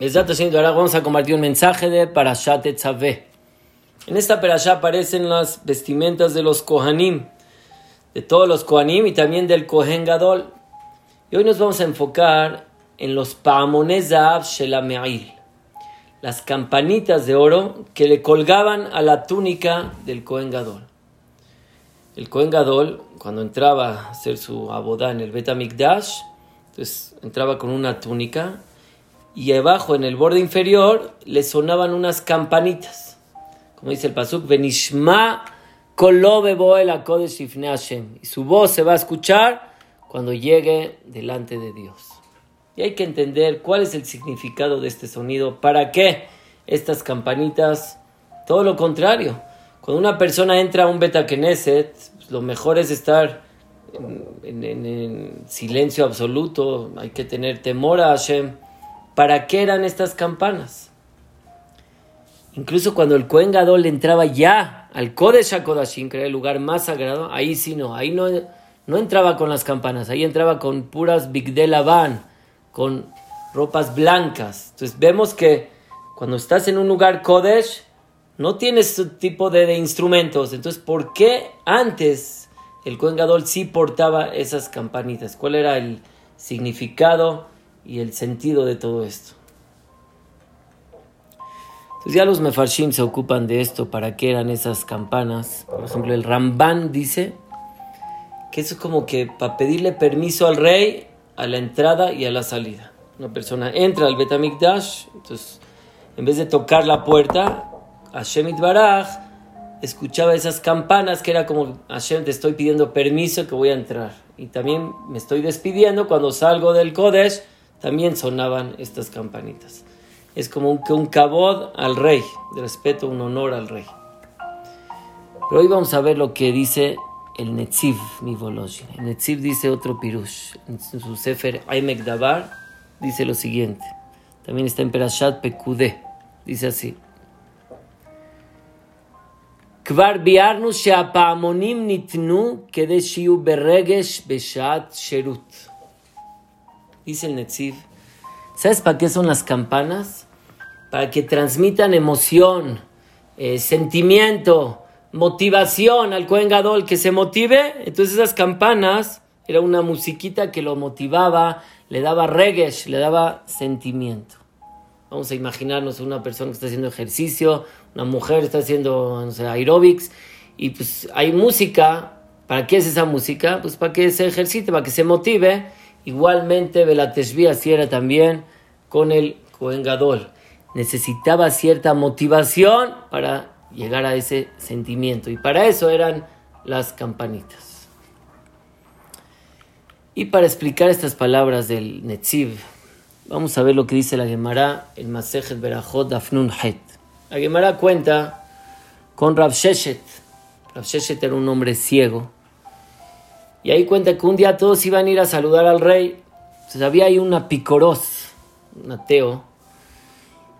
ahora vamos a compartir un mensaje de Parashat Etzaveh. En esta Parashat aparecen las vestimentas de los Kohanim, de todos los Kohanim y también del Kohen Gadol. Y hoy nos vamos a enfocar en los Pa'amones Shelame'il, las campanitas de oro que le colgaban a la túnica del Kohen Gadol. El Kohen Gadol, cuando entraba a hacer su abodá en el Bet entonces entraba con una túnica y abajo en el borde inferior le sonaban unas campanitas. Como dice el Pasuk, Benishma Y su voz se va a escuchar cuando llegue delante de Dios. Y hay que entender cuál es el significado de este sonido. ¿Para qué estas campanitas? Todo lo contrario. Cuando una persona entra a un Beta Knesset, pues, lo mejor es estar en, en, silencio absoluto. Hay que tener temor a Hashem ¿Para qué eran estas campanas? Incluso cuando el Kohen Gadol entraba ya al Kodesh HaKodashim, que era el lugar más sagrado, ahí sí no, ahí no, no entraba con las campanas, ahí entraba con puras Bigdel con ropas blancas. Entonces vemos que cuando estás en un lugar Kodesh, no tienes este tipo de, instrumentos. Entonces, ¿por qué antes el Kohen Gadol sí portaba esas campanitas? ¿Cuál era el significado? Y el sentido de todo esto. Entonces ya los mefarshim se ocupan de esto, para qué eran esas campanas. Por ejemplo, el Ramban dice que eso es como que para pedirle permiso al rey a la entrada y a la salida. Una persona entra al Betamikdash, entonces en vez de tocar la puerta, Hashem Baraj escuchaba esas campanas que era como Hashem te estoy pidiendo permiso que voy a entrar. Y también me estoy despidiendo cuando salgo del Kodesh también sonaban estas campanitas. Es como un, un cabod al rey, de respeto, un honor al rey. Pero hoy vamos a ver lo que dice el Netziv Mivoloshin. El Netziv dice otro pirush. En su sefer Aimek Dabar dice lo siguiente. También está en Perashat Pekudé. Dice así. Kvar biarnu sheapaamonim nitnu kede shiu beregesh beshat sherut. Dice el Netziv. ¿Sabes para qué son las campanas? Para que transmitan emoción, eh, sentimiento, motivación al Cohen Gadol, que se motive. Entonces esas campanas era una musiquita que lo motivaba, le daba regesh, le daba sentimiento. Vamos a imaginarnos una persona que está haciendo ejercicio, una mujer está haciendo no aerobics, y pues hay música. ¿Para qué es esa música? Pues para que se ejercite, para que se motive Igualmente, Belateshvi así era también con el Cohen Gadol. Necesitaba cierta motivación para llegar a ese sentimiento. Y para eso eran las campanitas. Y para explicar estas palabras del Netziv, vamos a ver lo que dice la Gemara, el Masejet Berajot Afnun Het. La Gemara cuenta con Rav Sheshet. Rav Sheshet era un hombre ciego y ahí cuenta que un día todos iban a ir a saludar al rey. Entonces había ahí una picoros, un ateo,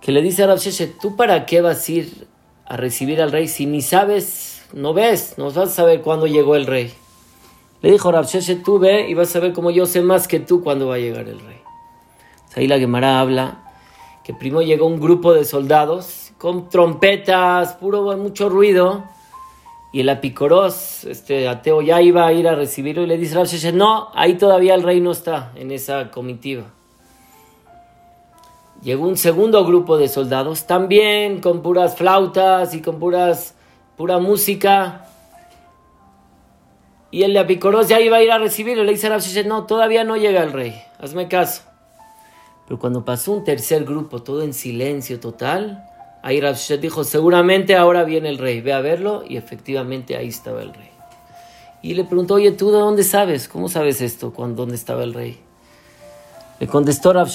que le dice a Rav ¿tú para qué vas a ir a recibir al rey si ni sabes, no ves, no vas a saber cuándo llegó el rey? Le dijo Rav tú ve y vas a ver cómo yo sé más que tú cuándo va a llegar el rey. ahí la Gemara habla que primero llegó un grupo de soldados con trompetas, puro mucho ruido, y el apicoros, este ateo, ya iba a ir a recibirlo y le dice a no, ahí todavía el rey no está en esa comitiva. Llegó un segundo grupo de soldados, también con puras flautas y con puras, pura música. Y el Apicoros ya iba a ir a recibirlo. Le dice a no, todavía no llega el rey, hazme caso. Pero cuando pasó un tercer grupo, todo en silencio total, Ahí Rav dijo, seguramente ahora viene el rey, ve a verlo, y efectivamente ahí estaba el rey. Y le preguntó, oye, ¿tú de dónde sabes? ¿Cómo sabes esto? ¿Dónde estaba el rey? Le contestó Rav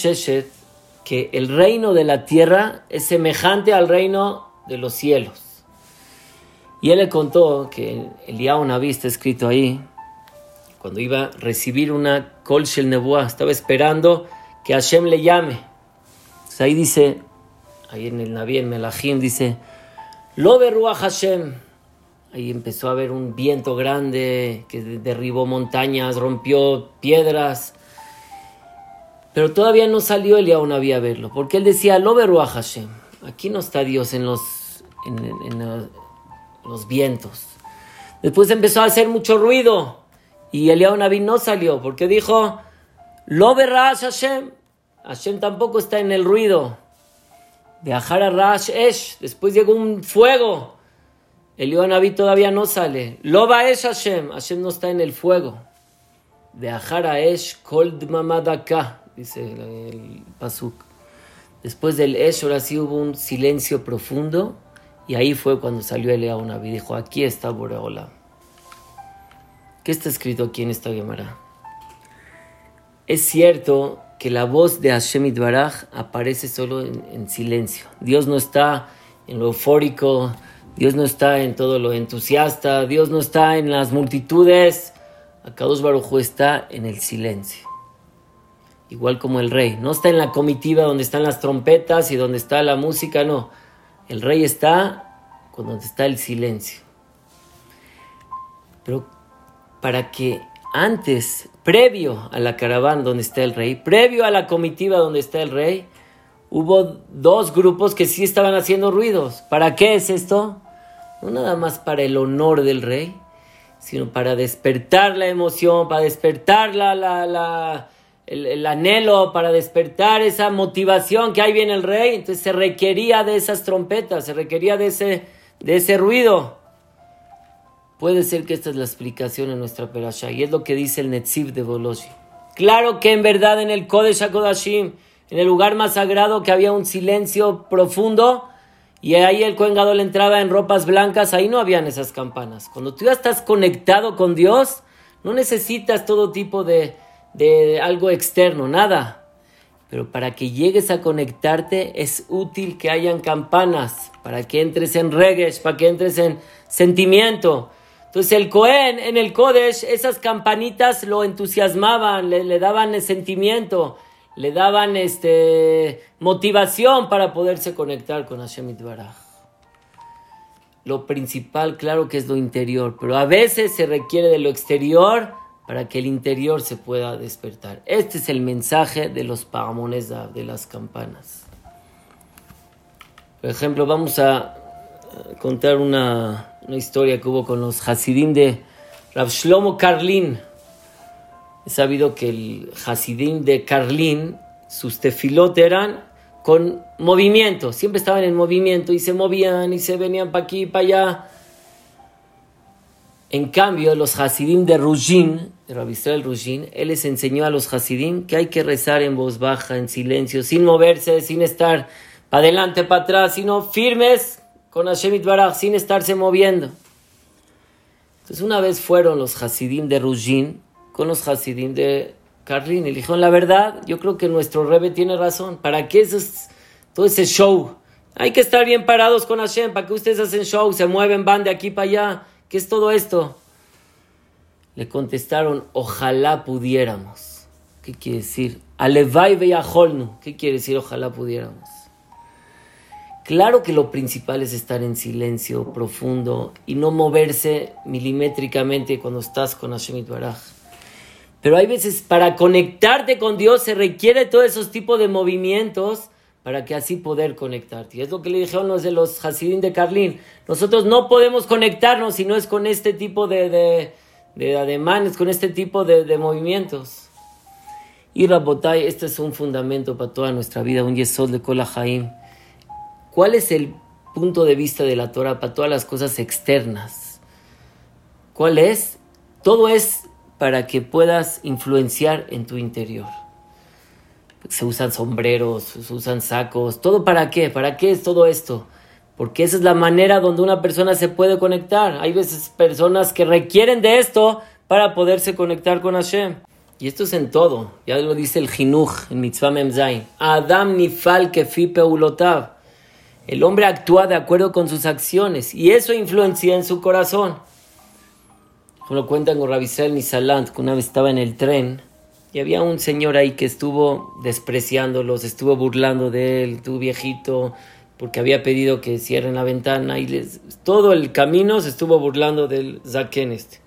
que el reino de la tierra es semejante al reino de los cielos. Y él le contó que el Naví está escrito ahí, cuando iba a recibir una Kol Shel estaba esperando que Hashem le llame. ahí dice, ahí en el Naví, en Melahim, dice, Lo Ruach Hashem. Ahí empezó a haber un viento grande que derribó montañas, rompió piedras. Pero todavía no salió Eliyahu Naví a verlo, porque él decía, lo a Hashem. Aquí no está Dios en los, en, los vientos. Después empezó a hacer mucho ruido y Eliyahu Naví no salió, porque dijo, lo verás Hashem. Hashem tampoco está en el ruido. Viajar a Rash Esh. Después llegó un fuego. Eliyahu Naví todavía no sale. Lo va Esh Hashem. Hashem no está en el fuego. Viajar a Esh Kol Mamadaka dice el, Pasuk. Después del Esh, ahora sí hubo un silencio profundo y ahí fue cuando salió Eliyahu Naví. Dijo, aquí está Boreola. ¿Qué está escrito aquí en esta Gemara? Es cierto que la voz de Hashem Baraj aparece solo en, silencio. Dios no está en lo eufórico, Dios no está en todo lo entusiasta, Dios no está en las multitudes. Akadosh Baruj está en el silencio igual como el rey. No está en la comitiva donde están las trompetas y donde está la música, no. El rey está donde está el silencio. Pero para que antes, previo a la caravana donde está el rey, previo a la comitiva donde está el rey, hubo dos grupos que sí estaban haciendo ruidos. ¿Para qué es esto? No nada más para el honor del rey, sino para despertar la emoción, para despertar la, la el, anhelo para despertar esa motivación que ahí viene el rey, entonces se requería de esas trompetas, se requería de ese, de ese ruido. Puede ser que esta es la explicación en nuestra perasha, y es lo que dice el Netziv de Boloshi. Claro que en verdad en el Kodesh HaKodashim, en el lugar más sagrado que había un silencio profundo, y ahí el Kohen Gadol entraba en ropas blancas, ahí no habían esas campanas. Cuando tú ya estás conectado con Dios, no necesitas todo tipo de, de algo externo, nada. Pero para que llegues a conectarte es útil que hayan campanas, para que entres en regues, para que entres en sentimiento. Entonces el Cohen en el Kodesh, esas campanitas lo entusiasmaban, le, daban sentimiento, le daban este, motivación para poderse conectar con Hashem Itbaraj. Lo principal, claro que es lo interior, pero a veces se requiere de lo exterior para que el interior se pueda despertar. Este es el mensaje de los pagamones de las campanas. Por ejemplo, vamos a contar una, historia que hubo con los Hasidim de Rav Shlomo Karlin. He sabido que el Hasidim de Karlin, sus tefilot eran con movimiento, siempre estaban en movimiento y se movían y se venían para aquí y para allá. En cambio, los Hasidim de Rujin, de Rabisrael Rujin, él les enseñó a los Hasidim que hay que rezar en voz baja, en silencio, sin moverse, sin estar para adelante, para atrás, sino firmes con Hashem Baraj, sin estarse moviendo. Entonces, una vez fueron los Hasidim de Rujin con los Hasidim de Karlin y le dijeron: La verdad, yo creo que nuestro Rebe tiene razón. ¿Para qué es todo ese show? Hay que estar bien parados con Hashem, para que ustedes hacen show, se mueven, van de aquí para allá. ¿Qué es todo esto? Le contestaron, ojalá pudiéramos. ¿Qué quiere decir? Alevai veyajolnu. ¿Qué quiere decir ojalá pudiéramos? Claro que lo principal es estar en silencio profundo y no moverse milimétricamente cuando estás con Hashem Baraj. Pero hay veces para conectarte con Dios se requiere todos esos tipos de movimientos para que así poder conectarte. Y es lo que le dijeron los de los Hasidim de Carlín. Nosotros no podemos conectarnos si no es con este tipo de, de, ademanes, con este tipo de, movimientos. Y Rabotay, este es un fundamento para toda nuestra vida, un yesod de Kola Haim. ¿Cuál es el punto de vista de la Torah para todas las cosas externas? ¿Cuál es? Todo es para que puedas influenciar en tu interior se usan sombreros, se usan sacos, ¿todo para qué? ¿Para qué es todo esto? Porque esa es la manera donde una persona se puede conectar. Hay veces personas que requieren de esto para poderse conectar con Hashem. Y esto es en todo. Ya lo dice el Jinuj en Mitzvah Memzain. Adam nifal kefi peulotav. El hombre actúa de acuerdo con sus acciones y eso influencia en su corazón. Como lo cuentan con Rabisel Nisalant, que una vez estaba en el tren y había un señor ahí que estuvo despreciándolos, estuvo burlando de él, tu viejito, porque había pedido que cierren la ventana y les, todo el camino se estuvo burlando del Zaken este.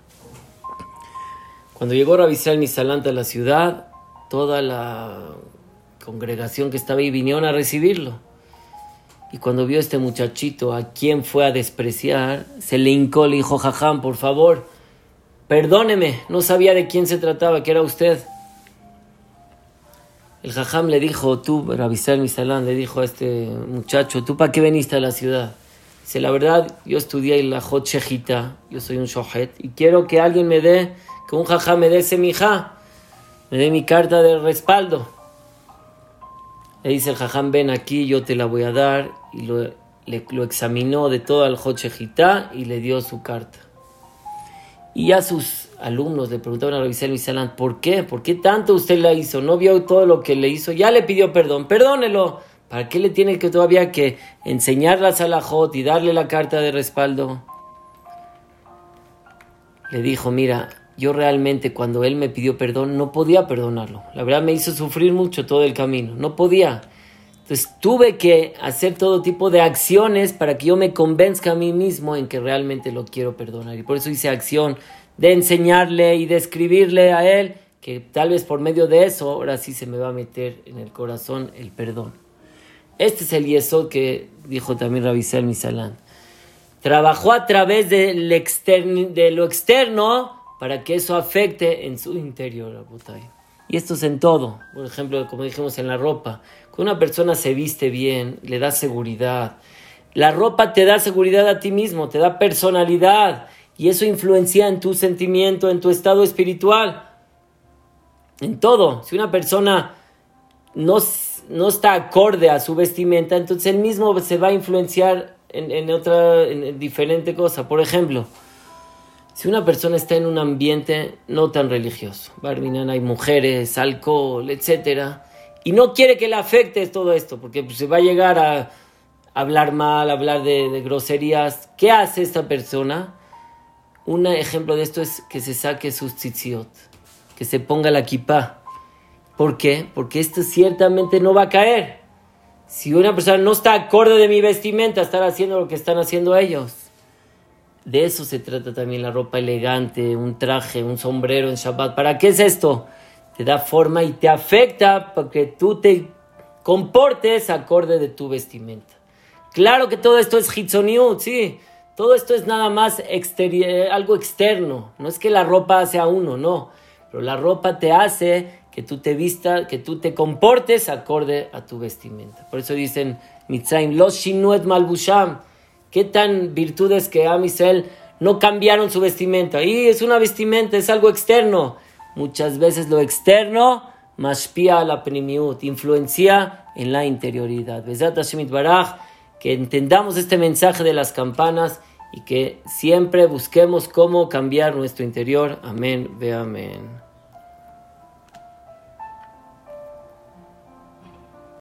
Cuando llegó Rabisal Nisalanta a la ciudad, toda la congregación que estaba ahí vinieron a recibirlo. Y cuando vio este muchachito a quien fue a despreciar, se le hincó, le dijo, Jajam, por favor, perdóneme, no sabía de quién se trataba, que era usted. El Jajam le dijo, tú, Rabisal Misalán, le dijo a este muchacho, ¿tú para qué veniste a la ciudad? Dice, la verdad, yo estudié la Jot Shejita, yo soy un Shohet, y quiero que alguien me dé, que un Jajam me dé ese mija, me dé mi carta de respaldo. Le dice el Jajam, ven aquí, yo te la voy a dar, y lo, lo examinó de todo al Jot Shejita y le dio su carta. Y ya sus alumnos le preguntaron a Rabisel Misalán, ¿por qué? ¿Por qué tanto usted la hizo? ¿No vio todo lo que le hizo? Ya le pidió perdón, perdónelo. ¿Para qué le tiene que todavía que enseñar la salajot y darle la carta de respaldo? Le dijo, mira, yo realmente cuando él me pidió perdón no podía perdonarlo. La verdad me hizo sufrir mucho todo el camino, no podía. Entonces tuve que hacer todo tipo de acciones para que yo me convenzca a mí mismo en que realmente lo quiero perdonar. Y por eso hice acción de enseñarle y de escribirle a él, que tal vez por medio de eso ahora sí se me va a meter en el corazón el perdón. Este es el yeso que dijo también Rabisel Misalán. Trabajó a través de lo externo para que eso afecte en su interior. Y esto es en todo. Por ejemplo, como dijimos en la ropa. Cuando una persona se viste bien, le da seguridad. La ropa te da seguridad a ti mismo, te da personalidad. Y eso influencia en tu sentimiento, en tu estado espiritual. En todo. Si una persona no, no está acorde a su vestimenta, entonces él mismo se va a influenciar en, en otra, en diferente cosa. Por ejemplo, si una persona está en un ambiente no tan religioso, hay mujeres, alcohol, etc., y no quiere que le afecte todo esto, porque pues, se va a llegar a hablar mal, hablar de, groserías, ¿qué hace esta persona? Un ejemplo de esto es que se saque sus tzitziot, que se ponga la kippah. ¿Por qué? Porque esto ciertamente no va a caer. Si una persona no está acorde de mi vestimenta, estar haciendo lo que están haciendo ellos. De eso se trata también la ropa elegante, un traje, un sombrero en Shabbat. ¿Para qué es esto? Te da forma y te afecta para que tú te comportes acorde de tu vestimenta. Claro que todo esto es hitzoniut, sí. Todo esto es nada más algo externo. No es que la ropa sea uno, no. Pero la ropa te hace que tú te vistas, que tú te comportes acorde a tu vestimenta. Por eso dicen Mitzrayim, los shinuet malbusham ¿Qué tan virtudes que Amisel no cambiaron su vestimenta? Y es una vestimenta, es algo externo. Muchas veces lo externo a la primiut, influencia en la interioridad. Baraj, que entendamos este mensaje de las campanas y que siempre busquemos cómo cambiar nuestro interior. Amén, ve amén.